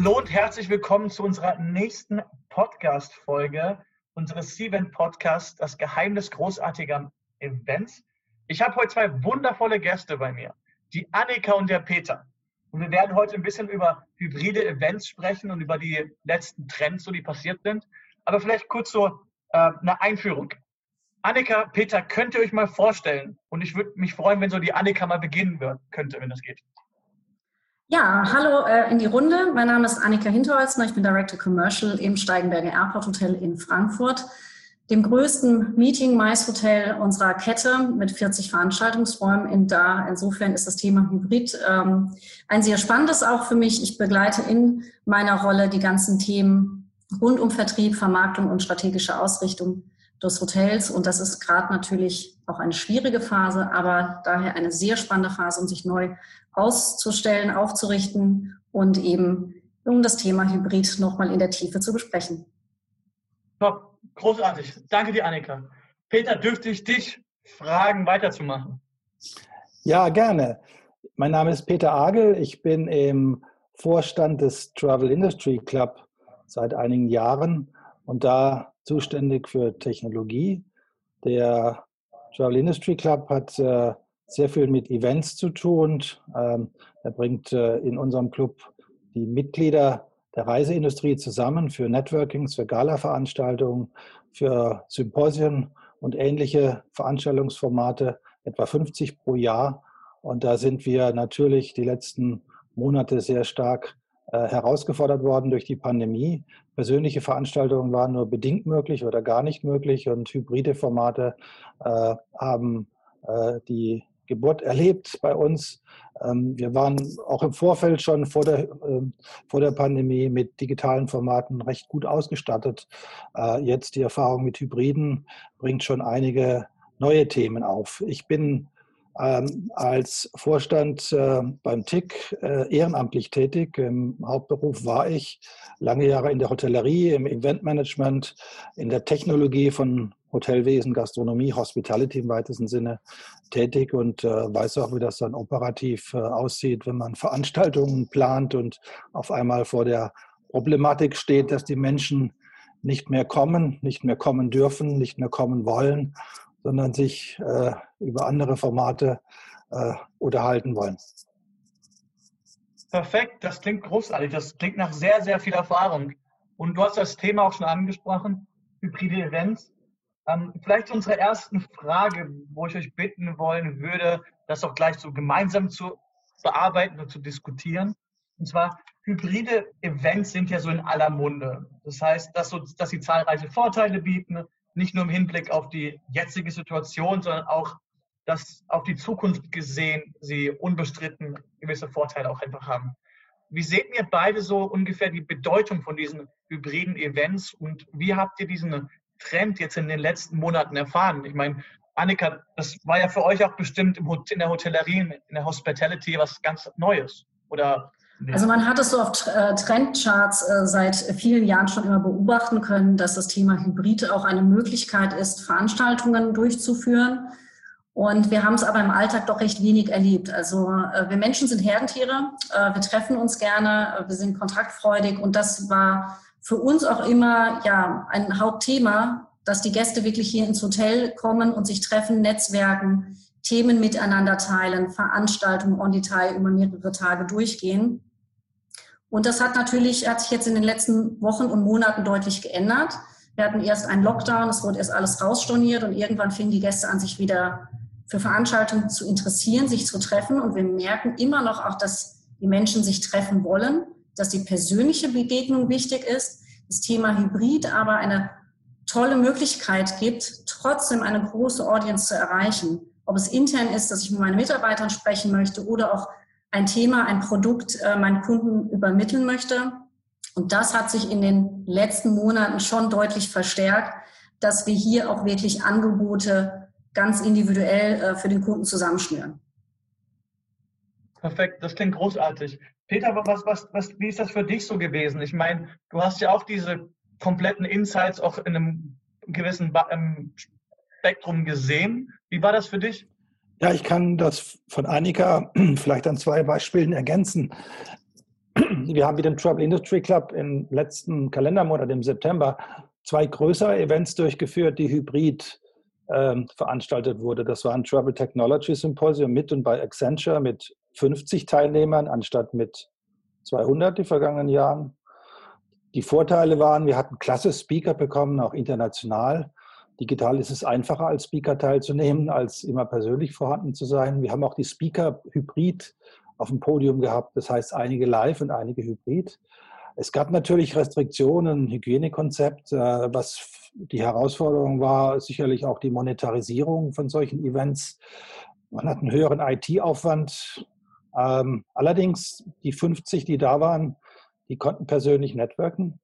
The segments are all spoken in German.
Hallo und herzlich willkommen zu unserer nächsten Podcast-Folge unseres C-Event Podcasts, das Geheimnis großartiger Events. Ich habe heute zwei wundervolle Gäste bei mir, die Annika und der Peter. Und wir werden heute ein bisschen über hybride Events sprechen und über die letzten Trends, so die passiert sind. Aber vielleicht kurz so äh, eine Einführung. Annika, Peter, könnt ihr euch mal vorstellen? Und ich würde mich freuen, wenn so die Annika mal beginnen könnte, wenn das geht. Ja, hallo äh, in die Runde. Mein Name ist Annika Hinterholzner. Ich bin Director Commercial im Steigenberger Airport Hotel in Frankfurt, dem größten Meeting Mais Hotel unserer Kette mit 40 Veranstaltungsräumen in da. Insofern ist das Thema Hybrid ähm, ein sehr spannendes auch für mich. Ich begleite in meiner Rolle die ganzen Themen rund um Vertrieb, Vermarktung und strategische Ausrichtung des Hotels. Und das ist gerade natürlich auch eine schwierige Phase, aber daher eine sehr spannende Phase, um sich neu auszustellen, aufzurichten und eben um das Thema Hybrid nochmal in der Tiefe zu besprechen. Top, großartig. Danke dir, Annika. Peter, dürfte ich dich fragen, weiterzumachen? Ja, gerne. Mein Name ist Peter Agel. Ich bin im Vorstand des Travel Industry Club seit einigen Jahren und da zuständig für Technologie. Der Travel Industry Club hat äh, sehr viel mit Events zu tun. Ähm, er bringt äh, in unserem Club die Mitglieder der Reiseindustrie zusammen für Networkings, für Gala-Veranstaltungen, für Symposien und ähnliche Veranstaltungsformate, etwa 50 pro Jahr. Und da sind wir natürlich die letzten Monate sehr stark äh, herausgefordert worden durch die Pandemie. Persönliche Veranstaltungen waren nur bedingt möglich oder gar nicht möglich und hybride Formate äh, haben äh, die Geburt erlebt bei uns. Ähm, wir waren auch im Vorfeld schon vor der, ähm, vor der Pandemie mit digitalen Formaten recht gut ausgestattet. Äh, jetzt die Erfahrung mit Hybriden bringt schon einige neue Themen auf. Ich bin ähm, als Vorstand äh, beim TIC äh, ehrenamtlich tätig. Im Hauptberuf war ich lange Jahre in der Hotellerie, im Eventmanagement, in der Technologie von Hotelwesen, Gastronomie, Hospitality im weitesten Sinne tätig und äh, weiß auch, wie das dann operativ äh, aussieht, wenn man Veranstaltungen plant und auf einmal vor der Problematik steht, dass die Menschen nicht mehr kommen, nicht mehr kommen dürfen, nicht mehr kommen wollen sondern sich äh, über andere Formate äh, unterhalten wollen. Perfekt, das klingt großartig. Das klingt nach sehr, sehr viel Erfahrung. Und du hast das Thema auch schon angesprochen, hybride Events. Ähm, vielleicht unsere ersten Frage, wo ich euch bitten wollen würde, das auch gleich so gemeinsam zu bearbeiten und zu diskutieren. Und zwar, hybride Events sind ja so in aller Munde. Das heißt, dass, so, dass sie zahlreiche Vorteile bieten, nicht nur im Hinblick auf die jetzige Situation, sondern auch dass auf die Zukunft gesehen sie unbestritten gewisse Vorteile auch einfach haben. Wie seht ihr beide so ungefähr die Bedeutung von diesen hybriden Events und wie habt ihr diesen Trend jetzt in den letzten Monaten erfahren? Ich meine, Annika, das war ja für euch auch bestimmt in der Hotellerie, in der Hospitality was ganz Neues. Oder also man hat es so auf äh, Trendcharts äh, seit vielen Jahren schon immer beobachten können, dass das Thema Hybrid auch eine Möglichkeit ist, Veranstaltungen durchzuführen. Und wir haben es aber im Alltag doch recht wenig erlebt. Also äh, wir Menschen sind Herdentiere, wir treffen uns gerne, wir sind kontaktfreudig und das war für uns auch immer ja ein Hauptthema, dass die Gäste wirklich hier ins Hotel kommen und sich treffen, netzwerken, Themen miteinander teilen, Veranstaltungen on Detail über mehrere Tage durchgehen. Und das hat natürlich, hat sich jetzt in den letzten Wochen und Monaten deutlich geändert. Wir hatten erst einen Lockdown, es wurde erst alles rausstorniert und irgendwann fingen die Gäste an, sich wieder für Veranstaltungen zu interessieren, sich zu treffen. Und wir merken immer noch auch, dass die Menschen sich treffen wollen, dass die persönliche Begegnung wichtig ist, das Thema Hybrid aber eine tolle Möglichkeit gibt, trotzdem eine große Audience zu erreichen. Ob es intern ist, dass ich mit meinen Mitarbeitern sprechen möchte oder auch ein Thema, ein Produkt äh, meinen Kunden übermitteln möchte. Und das hat sich in den letzten Monaten schon deutlich verstärkt, dass wir hier auch wirklich Angebote ganz individuell äh, für den Kunden zusammenschnüren. Perfekt, das klingt großartig. Peter, was, was, was, wie ist das für dich so gewesen? Ich meine, du hast ja auch diese kompletten Insights auch in einem gewissen Spektrum gesehen. Wie war das für dich? Ja, ich kann das von Annika vielleicht an zwei Beispielen ergänzen. wir haben mit dem Travel Industry Club im letzten Kalendermonat im September zwei größere Events durchgeführt, die hybrid ähm, veranstaltet wurde. Das war ein Travel Technology Symposium mit und bei Accenture mit 50 Teilnehmern anstatt mit 200 die vergangenen Jahren. Die Vorteile waren, wir hatten klasse Speaker bekommen, auch international. Digital ist es einfacher, als Speaker teilzunehmen, als immer persönlich vorhanden zu sein. Wir haben auch die Speaker hybrid auf dem Podium gehabt, das heißt einige live und einige hybrid. Es gab natürlich Restriktionen, ein Hygienekonzept. Äh, was die Herausforderung war, sicherlich auch die Monetarisierung von solchen Events. Man hat einen höheren IT-Aufwand. Ähm, allerdings die 50, die da waren, die konnten persönlich networken,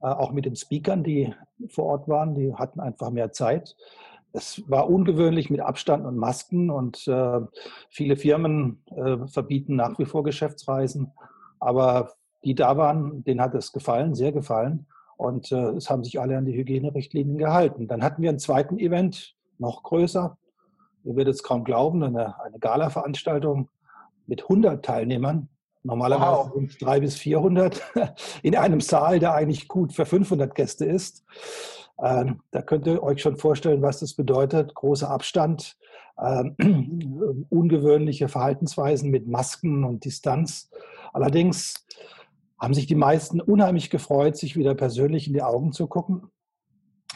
auch mit den Speakern, die vor Ort waren. Die hatten einfach mehr Zeit. Es war ungewöhnlich mit Abstand und Masken und äh, viele Firmen verbieten nach wie vor Geschäftsreisen. Aber die da waren, denen hat es gefallen, sehr gefallen. Und äh, es haben sich alle an die Hygienerichtlinien gehalten. Dann hatten wir einen zweiten Event, noch größer. Ihr werdet es kaum glauben, eine, eine Gala-Veranstaltung mit 100 Teilnehmern. Normalerweise wow. sind 300 bis 400 in einem Saal, der eigentlich gut für 500 Gäste ist. Ähm, da könnt ihr euch schon vorstellen, was das bedeutet. Großer Abstand, ähm, ungewöhnliche Verhaltensweisen mit Masken und Distanz. Allerdings haben sich die meisten unheimlich gefreut, sich wieder persönlich in die Augen zu gucken.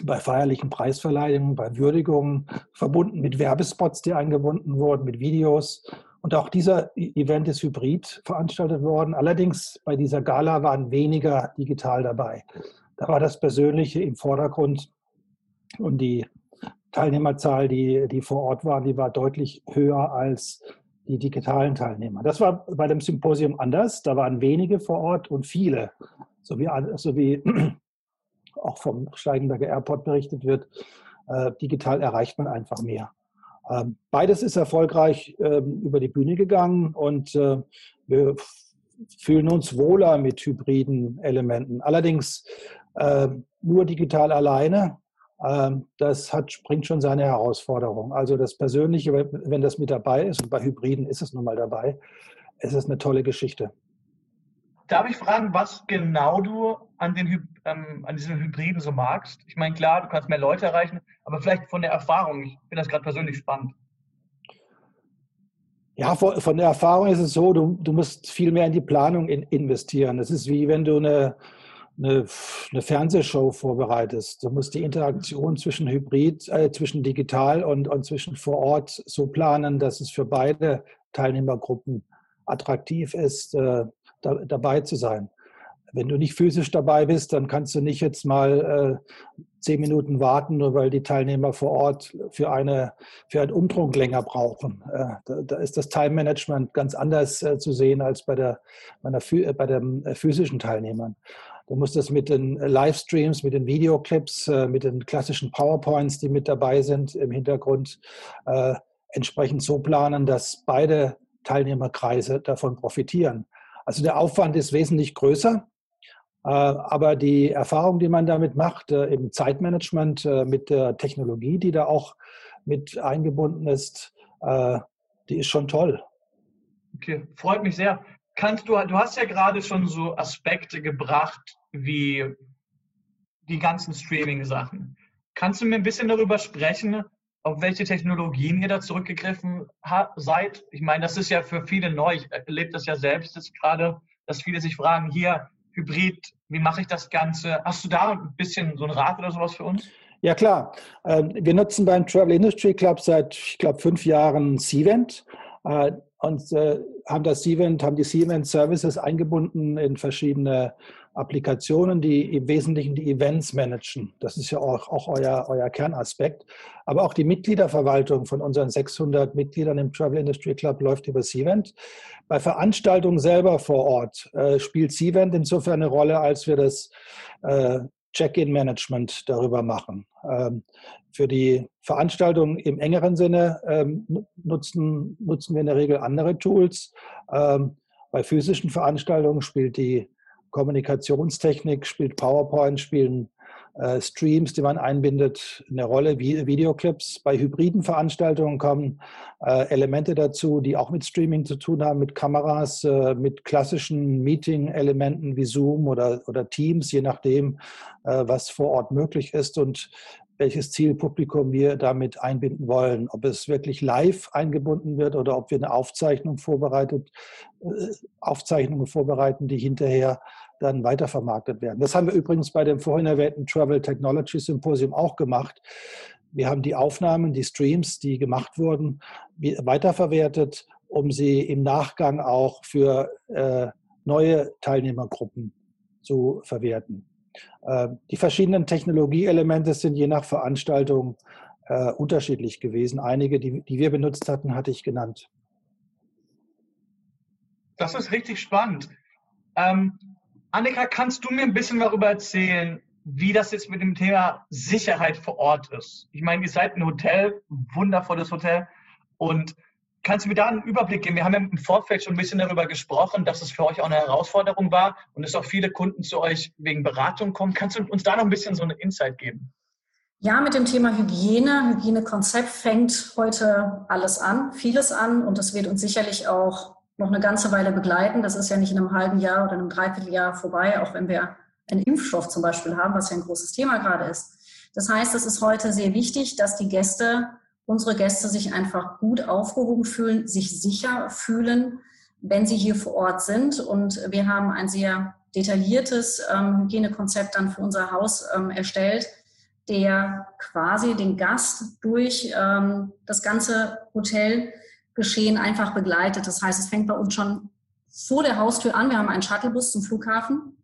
Bei feierlichen Preisverleihungen, bei Würdigungen, verbunden mit Werbespots, die eingebunden wurden, mit Videos. Und auch dieser e-, Event ist hybrid veranstaltet worden. Allerdings bei dieser Gala waren weniger digital dabei. Da war das Persönliche im Vordergrund und die Teilnehmerzahl, die, die vor Ort war, die war deutlich höher als die digitalen Teilnehmer. Das war bei dem Symposium anders. Da waren wenige vor Ort und viele, so wie, so wie auch vom Steigenberger Airport berichtet wird. Äh, digital erreicht man einfach mehr. Ähm, beides ist erfolgreich ähm, über die Bühne gegangen und äh, wir fühlen uns wohler mit hybriden Elementen. Allerdings äh, nur digital alleine ähm, das hat, bringt schon seine Herausforderung. Also das Persönliche, wenn das mit dabei ist, und bei Hybriden ist es nun mal dabei, es ist eine tolle Geschichte. Darf ich fragen, was genau du an, den, ähm, an diesen Hybriden so magst? Ich meine, klar, du kannst mehr Leute erreichen, aber vielleicht von der Erfahrung. Ich finde das gerade persönlich spannend. Ja, von der Erfahrung ist es so, du, du musst viel mehr in die Planung in, investieren. Es ist wie wenn du eine, eine, eine Fernsehshow vorbereitest. Du musst die Interaktion zwischen Hybrid, äh, zwischen digital und, und zwischen vor Ort so planen, dass es für beide Teilnehmergruppen attraktiv ist, äh, da, dabei zu sein. Wenn du nicht physisch dabei bist, dann kannst du nicht jetzt mal äh, zehn Minuten warten, nur weil die Teilnehmer vor Ort für, eine, für einen Umtrunk länger brauchen. Äh, da, da, ist das Time Management ganz anders äh, zu sehen als bei, der, bei, der, bei den äh, physischen Teilnehmern. Du musst das mit den Livestreams, mit den Videoclips, äh, mit den klassischen PowerPoints, die mit dabei sind im Hintergrund, äh, entsprechend so planen, dass beide Teilnehmerkreise davon profitieren. Also der Aufwand ist wesentlich größer, äh, aber die Erfahrung, die man damit macht, im Zeitmanagement mit der Technologie, die da auch mit eingebunden ist, die ist schon toll. Okay, freut mich sehr. Kannst du, du hast ja gerade schon so Aspekte gebracht, wie die ganzen Streaming-Sachen. Kannst du mir ein bisschen darüber sprechen, auf welche Technologien ihr da zurückgegriffen seid? Ich meine, das ist ja für viele neu. Ich erlebe das ja selbst jetzt gerade, dass viele sich fragen, hier, Hybrid, wie mache ich das Ganze? Hast du da ein bisschen so ein Rat oder sowas für uns? Ja, klar. Ähm, wir nutzen beim Travel Industry Club seit, ich glaube, fünf Jahren Cvent. Äh, und äh, haben das Cvent, haben die Cvent Services eingebunden in verschiedene Applikationen, die im Wesentlichen die Events managen. Das ist ja auch, auch euer, euer Kernaspekt. Aber auch die Mitgliederverwaltung von unseren 600 Mitgliedern im Travel Industry Club läuft über Cvent. Bei Veranstaltungen selber vor Ort äh, spielt Cvent insofern eine Rolle, als wir das äh, Check-in-Management darüber machen. Ähm, für die Veranstaltung im engeren Sinne ähm, nutzen, nutzen wir in der Regel andere Tools. Ähm, bei physischen Veranstaltungen spielt die Kommunikationstechnik, spielt PowerPoint, spielen äh, Streams, die man einbindet, eine Rolle, wie Videoclips. Bei hybriden Veranstaltungen kommen äh, Elemente dazu, die auch mit Streaming zu tun haben, mit Kameras, äh, mit klassischen Meeting-Elementen wie Zoom oder, oder Teams, je nachdem, äh, was vor Ort möglich ist und welches Zielpublikum wir damit einbinden wollen. Ob es wirklich live eingebunden wird oder ob wir eine Aufzeichnung vorbereitet, äh, Aufzeichnungen vorbereiten, die hinterher dann weitervermarktet werden. Das haben wir übrigens bei dem vorhin erwähnten Travel Technology Symposium auch gemacht. Wir haben die Aufnahmen, die Streams, die gemacht wurden, weiterverwertet, um sie im Nachgang auch für äh, neue Teilnehmergruppen zu verwerten. Äh, die verschiedenen Technologieelemente sind je nach Veranstaltung äh, unterschiedlich gewesen. Einige, die, wir benutzt hatten, hatte ich genannt. Das ist richtig spannend. Ähm, Annika, kannst du mir ein bisschen darüber erzählen, wie das jetzt mit dem Thema Sicherheit vor Ort ist? Ich meine, ihr seid ein Hotel, ein wundervolles Hotel. Und kannst du mir da einen Überblick geben? Wir haben ja im Vorfeld schon ein bisschen darüber gesprochen, dass es für euch auch eine Herausforderung war und es auch viele Kunden zu euch wegen Beratung kommen. Kannst du uns da noch ein bisschen so eine Insight geben? Ja, mit dem Thema Hygiene, Hygienekonzept fängt heute alles an, vieles an und das wird uns sicherlich auch noch eine ganze Weile begleiten. Das ist ja nicht in einem halben Jahr oder einem Dreivierteljahr vorbei, auch wenn wir einen Impfstoff zum Beispiel haben, was ja ein großes Thema gerade ist. Das heißt, es ist heute sehr wichtig, dass die Gäste, unsere Gäste sich einfach gut aufgehoben fühlen, sich sicher fühlen, wenn sie hier vor Ort sind. Und wir haben ein sehr detailliertes ähm, Hygienekonzept dann für unser Haus ähm, erstellt, der quasi den Gast durch ähm, das ganze Hotel Geschehen einfach begleitet. Das heißt, es fängt bei uns schon vor der Haustür an. Wir haben einen Shuttlebus zum Flughafen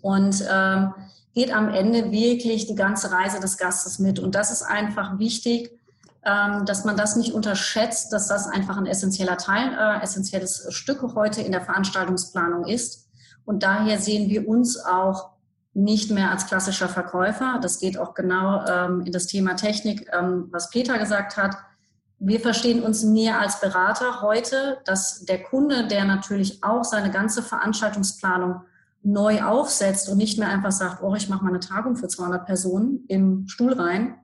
und ähm, geht am Ende wirklich die ganze Reise des Gastes mit. Und das ist einfach wichtig, dass man das nicht unterschätzt, dass das einfach ein essentieller Teil, äh, essentielles Stück heute in der Veranstaltungsplanung ist. Und daher sehen wir uns auch nicht mehr als klassischer Verkäufer. Das geht auch genau ähm, in das Thema Technik, ähm, was Peter gesagt hat. Wir verstehen uns mehr als Berater heute, dass der Kunde, der natürlich auch seine ganze Veranstaltungsplanung neu aufsetzt und nicht mehr einfach sagt, oh, ich mache mal eine Tagung für 200 Personen im Stuhl rein,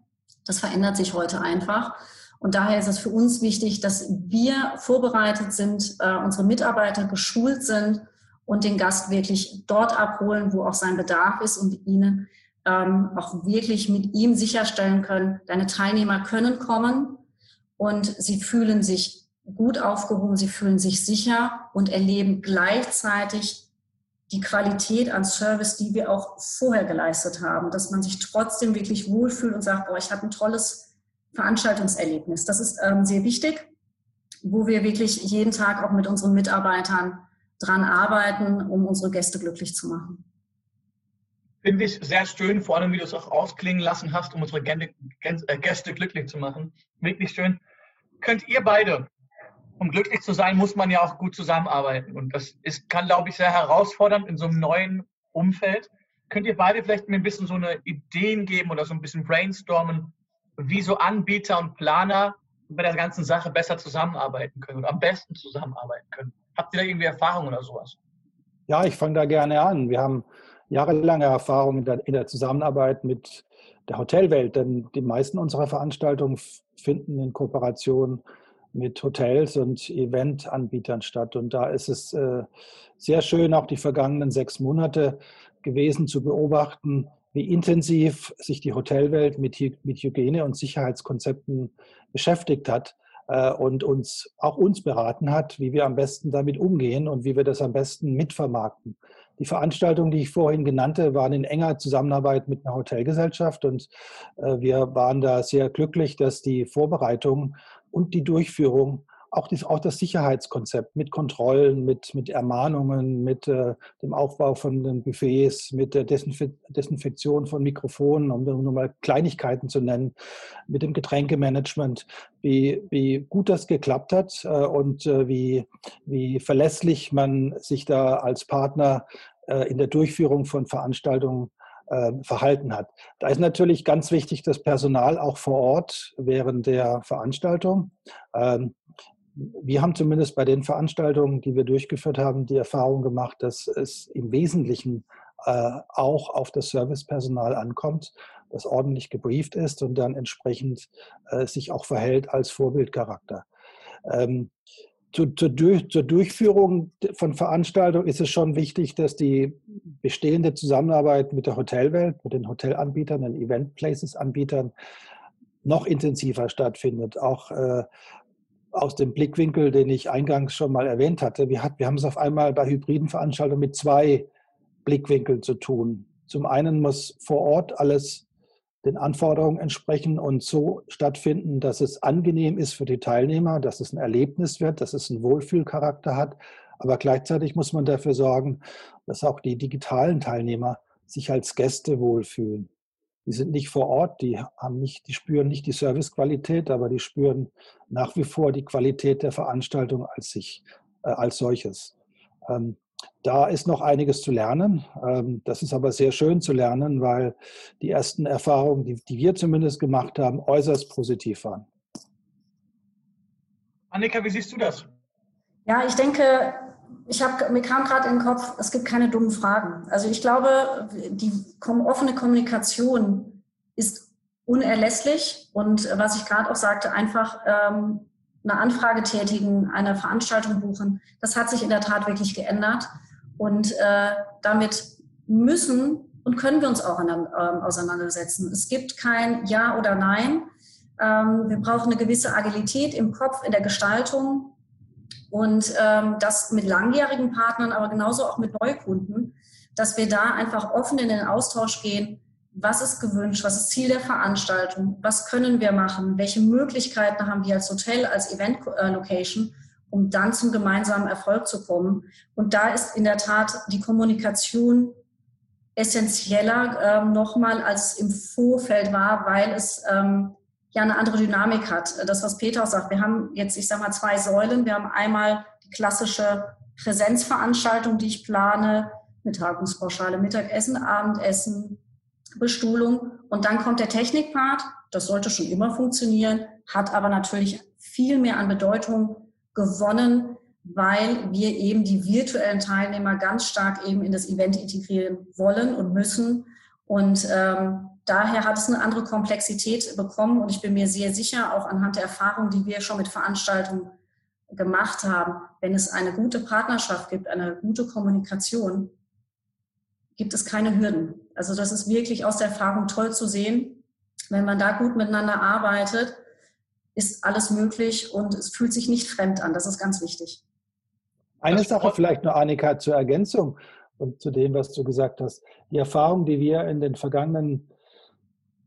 das verändert sich heute einfach. Und daher ist es für uns wichtig, dass wir vorbereitet sind, äh, unsere Mitarbeiter geschult sind und den Gast wirklich dort abholen, wo auch sein Bedarf ist und ihnen ähm, auch wirklich mit ihm sicherstellen können, deine Teilnehmer können kommen, und sie fühlen sich gut aufgehoben, sie fühlen sich sicher und erleben gleichzeitig die Qualität an Service, die wir auch vorher geleistet haben, dass man sich trotzdem wirklich wohlfühlt und sagt, oh, ich habe ein tolles Veranstaltungserlebnis. Das ist ähm, sehr wichtig, wo wir wirklich jeden Tag auch mit unseren Mitarbeitern dran arbeiten, um unsere Gäste glücklich zu machen. Finde ich sehr schön, vor allem wie du es auch ausklingen lassen hast, um unsere äh, Gäste glücklich zu machen. Wirklich schön. Könnt ihr beide, um glücklich zu sein, muss man ja auch gut zusammenarbeiten. Und das ist, kann, glaube ich, sehr herausfordernd in so einem neuen Umfeld. Könnt ihr beide vielleicht mir ein bisschen so eine Ideen geben oder so ein bisschen brainstormen, wie so Anbieter und Planer bei der ganzen Sache besser zusammenarbeiten können und am besten zusammenarbeiten können? Habt ihr da irgendwie Erfahrung oder sowas? Ja, ich fange da gerne an. Wir haben jahrelange Erfahrung in der, in der Zusammenarbeit mit der Hotelwelt, denn die meisten unserer Veranstaltungen finden in Kooperation mit Hotels und Eventanbietern statt. Und da ist es äh, sehr schön, auch die vergangenen sechs Monate gewesen zu beobachten, wie intensiv sich die Hotelwelt mit, mit Hygiene- und Sicherheitskonzepten beschäftigt hat äh, und uns auch uns beraten hat, wie wir am besten damit umgehen und wie wir das am besten mitvermarkten. Die Veranstaltungen, die ich vorhin genannte, waren in enger Zusammenarbeit mit einer Hotelgesellschaft und äh, wir waren da sehr glücklich, dass die Vorbereitung und die Durchführung auch, dies, auch das Sicherheitskonzept mit Kontrollen, mit, mit Ermahnungen, mit äh, dem Aufbau von den Buffets, mit der Desinf Desinfektion von Mikrofonen, um nur mal Kleinigkeiten zu nennen, mit dem Getränkemanagement, wie, wie gut das geklappt hat äh, und äh, wie, wie verlässlich man sich da als Partner äh, in der Durchführung von Veranstaltungen äh, verhalten hat. Da ist natürlich ganz wichtig das Personal auch vor Ort während der Veranstaltung. Wir haben zumindest bei den Veranstaltungen, die wir durchgeführt haben, die Erfahrung gemacht, dass es im Wesentlichen äh, auch auf das Servicepersonal ankommt, das ordentlich gebrieft ist und dann entsprechend äh, sich auch verhält als Vorbildcharakter. Ähm, zu, zur, Durchführung von Veranstaltungen ist es schon wichtig, dass die bestehende Zusammenarbeit mit der Hotelwelt, mit den Hotelanbietern, den Event Places Anbietern noch intensiver stattfindet. Auch äh, aus dem Blickwinkel, den ich eingangs schon mal erwähnt hatte. Wir, hat, wir haben es auf einmal bei hybriden Veranstaltungen mit zwei Blickwinkeln zu tun. Zum einen muss vor Ort alles den Anforderungen entsprechen und so stattfinden, dass es angenehm ist für die Teilnehmer, dass es ein Erlebnis wird, dass es einen Wohlfühlcharakter hat. Aber gleichzeitig muss man dafür sorgen, dass auch die digitalen Teilnehmer sich als Gäste wohlfühlen. Die sind nicht vor Ort, die haben nicht, die spüren nicht die Servicequalität, aber die spüren nach wie vor die Qualität der Veranstaltung als sich, äh, als solches. Ähm, da ist noch einiges zu lernen. Ähm, das ist aber sehr schön zu lernen, weil die ersten Erfahrungen, die, die wir zumindest gemacht haben, äußerst positiv waren. Annika, wie siehst du das? Ja, ich denke, ich habe, mir kam gerade in den Kopf, es gibt keine dummen Fragen. Also ich glaube, die offene Kommunikation ist unerlässlich und was ich gerade auch sagte, einfach ähm, eine Anfrage tätigen, eine Veranstaltung buchen, das hat sich in der Tat wirklich geändert und äh, damit müssen und können wir uns auch an, äh, auseinandersetzen. Es gibt kein Ja oder Nein. Ähm, wir brauchen eine gewisse Agilität im Kopf, in der Gestaltung und ähm, das mit langjährigen Partnern, aber genauso auch mit Neukunden, dass wir da einfach offen in den Austausch gehen. Was ist gewünscht? Was ist Ziel der Veranstaltung? Was können wir machen? Welche Möglichkeiten haben wir als Hotel, als Event-Location, um dann zum gemeinsamen Erfolg zu kommen? Und da ist in der Tat die Kommunikation essentieller ähm, nochmal, als es im Vorfeld war, weil es ähm, ja eine andere Dynamik hat. Das, was Peter sagt, wir haben jetzt, ich sage mal, zwei Säulen. Wir haben einmal die klassische Präsenzveranstaltung, die ich plane, mit Tagungspauschale, Mittagessen, Abendessen, Bestuhlung. Und dann kommt der Technikpart. Das sollte schon immer funktionieren, hat aber natürlich viel mehr an Bedeutung gewonnen, weil wir eben die virtuellen Teilnehmer ganz stark eben in das Event integrieren wollen und müssen. Und ähm, daher hat es eine andere Komplexität bekommen und ich bin mir sehr sicher, auch anhand der Erfahrung, die wir schon mit Veranstaltungen gemacht haben, wenn es eine gute Partnerschaft gibt, eine gute Kommunikation, gibt es keine Hürden. Also das ist wirklich aus der Erfahrung toll zu sehen. Wenn man da gut miteinander arbeitet, ist alles möglich und es fühlt sich nicht fremd an. Das ist ganz wichtig. Eine Sache vielleicht nur, Annika, zur Ergänzung und zu dem, was du gesagt hast. Die Erfahrung, die wir in den vergangenen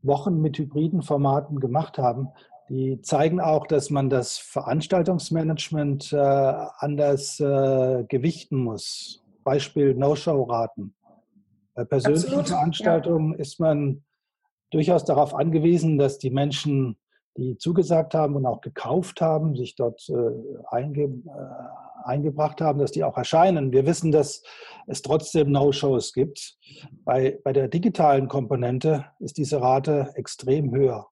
Wochen mit hybriden Formaten gemacht haben, die zeigen auch, dass man das Veranstaltungsmanagement äh, anders äh, gewichten muss. Beispiel No-Show-Raten. Bei persönlichen Absolut, Veranstaltungen ja. ist man durchaus darauf angewiesen, dass die Menschen, die zugesagt haben und auch gekauft haben, sich dort äh, einge, äh, eingebracht haben, dass die auch erscheinen. Wir wissen, dass es trotzdem No-Shows gibt. Bei, bei der digitalen Komponente ist diese Rate extrem höher.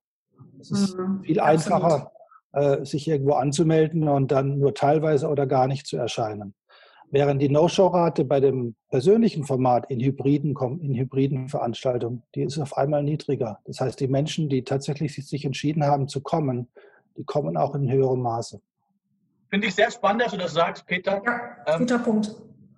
Es ist mhm, viel einfacher, äh, sich irgendwo anzumelden und dann nur teilweise oder gar nicht zu erscheinen. Während die No-Show-Rate bei dem persönlichen Format in hybriden, in hybriden Veranstaltungen, die ist auf einmal niedriger. Das heißt, die Menschen, die tatsächlich sich entschieden haben zu kommen, die kommen auch in höherem Maße. Finde ich sehr spannend, dass du das sagst, Peter. Ja, ähm, guter ähm, Punkt.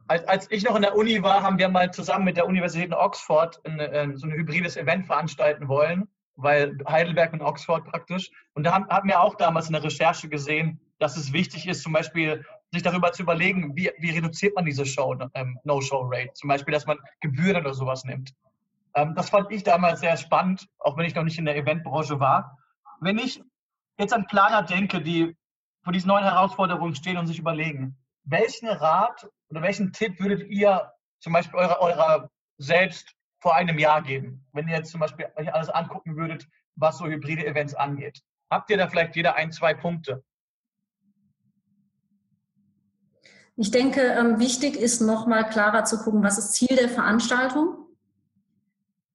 Als, als, ich noch in der Uni war, haben wir mal zusammen mit der Universität in Oxford ein, ein, so ein hybrides Event veranstalten wollen, weil Heidelberg und Oxford praktisch. Und da haben, haben wir auch damals in der Recherche gesehen, dass es wichtig ist, zum Beispiel sich darüber zu überlegen, wie, wie reduziert man diese Show, ähm, No-Show-Rate. Zum Beispiel, dass man Gebühren oder sowas nimmt. Ähm, das fand ich damals sehr spannend, auch wenn ich noch nicht in der Eventbranche war. Wenn ich jetzt an Planer denke, die vor diesen neuen Herausforderungen stehen und sich überlegen, welchen Rat oder welchen Tipp würdet ihr zum Beispiel eurer, eurer selbst vor einem Jahr geben, wenn ihr jetzt zum Beispiel euch alles angucken würdet, was so hybride Events angeht? Habt ihr da vielleicht jeder ein, zwei Punkte? Ich denke, ähm, wichtig ist nochmal klarer zu gucken, was ist Ziel der Veranstaltung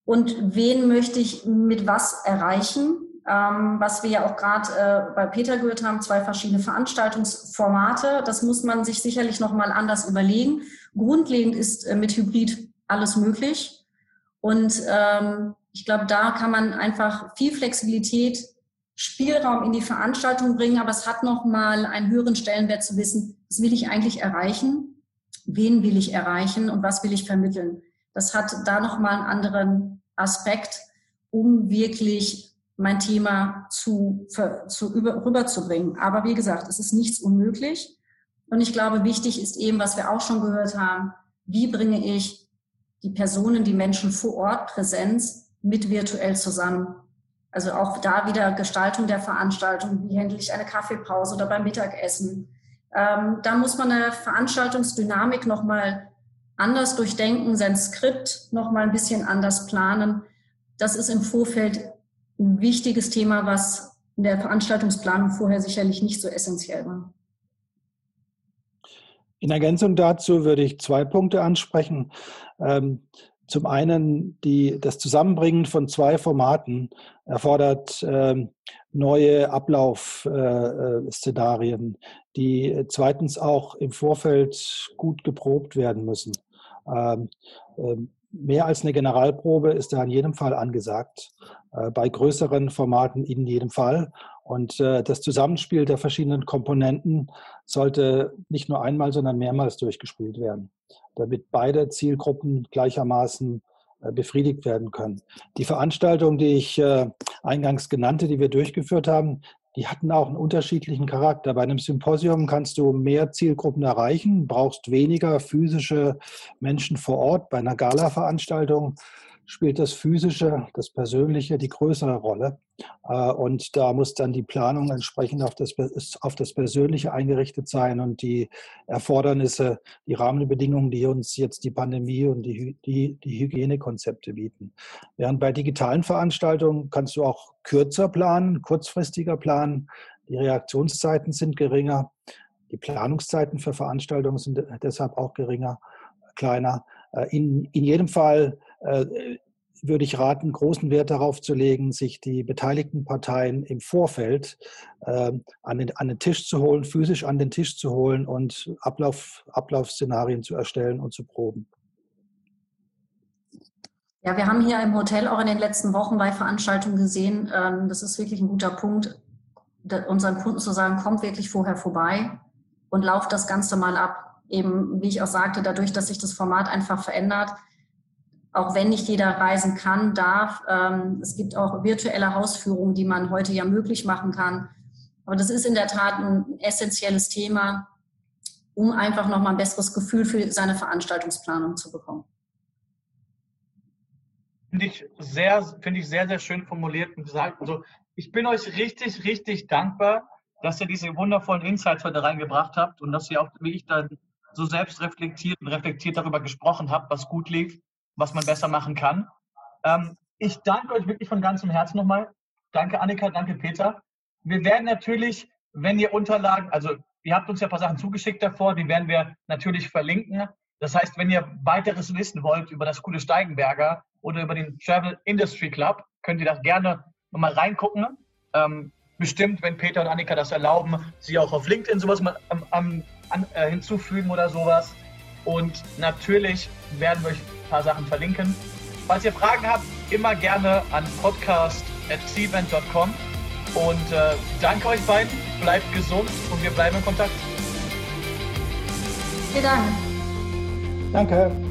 und wen möchte ich mit was erreichen ähm, was wir ja auch gerade äh, bei Peter gehört haben, zwei verschiedene Veranstaltungsformate. Das muss man sich sicherlich nochmal anders überlegen. Grundlegend ist äh, mit Hybrid alles möglich. Und ähm, ich glaube, da kann man einfach viel Flexibilität, Spielraum in die Veranstaltung bringen, aber es hat nochmal einen höheren Stellenwert zu wissen, was will ich eigentlich erreichen, wen will ich erreichen und was will ich vermitteln. Das hat da nochmal einen anderen Aspekt, um wirklich mein Thema zu, zu über, rüberzubringen. Aber wie gesagt, es ist nichts unmöglich. Und ich glaube, wichtig ist eben, was wir auch schon gehört haben, wie bringe ich die Personen, die Menschen vor Ort, Präsenz mit virtuell zusammen. Also auch da wieder Gestaltung der Veranstaltung, wie handle ich eine Kaffeepause oder beim Mittagessen. Ähm, da muss man eine Veranstaltungsdynamik nochmal anders durchdenken, sein Skript nochmal ein bisschen anders planen. Das ist im Vorfeld ein wichtiges Thema, was in der Veranstaltungsplanung vorher sicherlich nicht so essentiell war. In Ergänzung dazu würde ich zwei Punkte ansprechen. Ähm, zum einen die, das Zusammenbringen von zwei Formaten erfordert ähm, neue Ablaufszenarien, die zweitens auch im Vorfeld gut geprobt werden müssen. Ähm, mehr als eine Generalprobe ist da in jedem Fall angesagt, äh, bei größeren Formaten in jedem Fall. Und äh, das Zusammenspiel der verschiedenen Komponenten sollte nicht nur einmal, sondern mehrmals durchgespielt werden, damit beide Zielgruppen gleichermaßen äh, befriedigt werden können. Die Veranstaltung, die ich eingangs genannte, die wir durchgeführt haben, die hatten auch einen unterschiedlichen Charakter. Bei einem Symposium kannst du mehr Zielgruppen erreichen, brauchst weniger physische Menschen vor Ort. Bei einer Gala-Veranstaltung spielt das Physische, das Persönliche die größere Rolle. Äh, und da muss dann die Planung entsprechend auf das, auf das Persönliche eingerichtet sein und die Erfordernisse, die Rahmenbedingungen, die uns jetzt die Pandemie und die, die, die Hygienekonzepte bieten. Während bei digitalen Veranstaltungen kannst du auch kürzer planen, kurzfristiger planen. Die Reaktionszeiten sind geringer. Die Planungszeiten für Veranstaltungen sind deshalb auch geringer, kleiner. Äh, in, in jedem Fall würde ich raten, großen Wert darauf zu legen, sich die beteiligten Parteien im Vorfeld äh, an, den, an den Tisch zu holen, physisch an den Tisch zu holen und Ablauf, Ablaufszenarien zu erstellen und zu proben. Ja, wir haben hier im Hotel auch in den letzten Wochen bei Veranstaltungen gesehen, ähm, das ist wirklich ein guter Punkt, unseren Kunden zu sagen, kommt wirklich vorher vorbei und lauft das Ganze mal ab. Eben, wie ich auch sagte, dadurch, dass sich das Format einfach verändert, auch wenn nicht jeder reisen kann, darf. Ähm, es gibt auch virtuelle Hausführungen, die man heute ja möglich machen kann. Aber das ist in der Tat ein essentielles Thema, um einfach nochmal ein besseres Gefühl für seine Veranstaltungsplanung zu bekommen. Finde ich sehr, finde ich sehr, sehr schön formuliert und gesagt. Also ich bin euch richtig, richtig dankbar, dass ihr diese wundervollen Insights heute reingebracht habt und dass ihr auch, wie ich dann so selbst reflektiert und reflektiert darüber gesprochen habt, was gut lief was man besser machen kann. Ähm, ich danke euch wirklich von ganzem Herzen nochmal. Danke Annika, danke Peter. Wir werden natürlich, wenn ihr Unterlagen, also ihr habt uns ja ein paar Sachen zugeschickt davor, die werden wir natürlich verlinken. Das heißt, wenn ihr weiteres wissen wollt über das coole Steigenberger oder über den Travel Industry Club, könnt ihr da gerne nochmal reingucken. Ähm, bestimmt, wenn Peter und Annika das erlauben, sie auch auf LinkedIn sowas mal am, an, äh, hinzufügen oder sowas. Und natürlich werden wir euch paar Sachen verlinken. Falls ihr Fragen habt, immer gerne an podcast.cvent.com. Und äh, danke euch beiden, bleibt gesund und wir bleiben in Kontakt. Vielen Dank. Danke.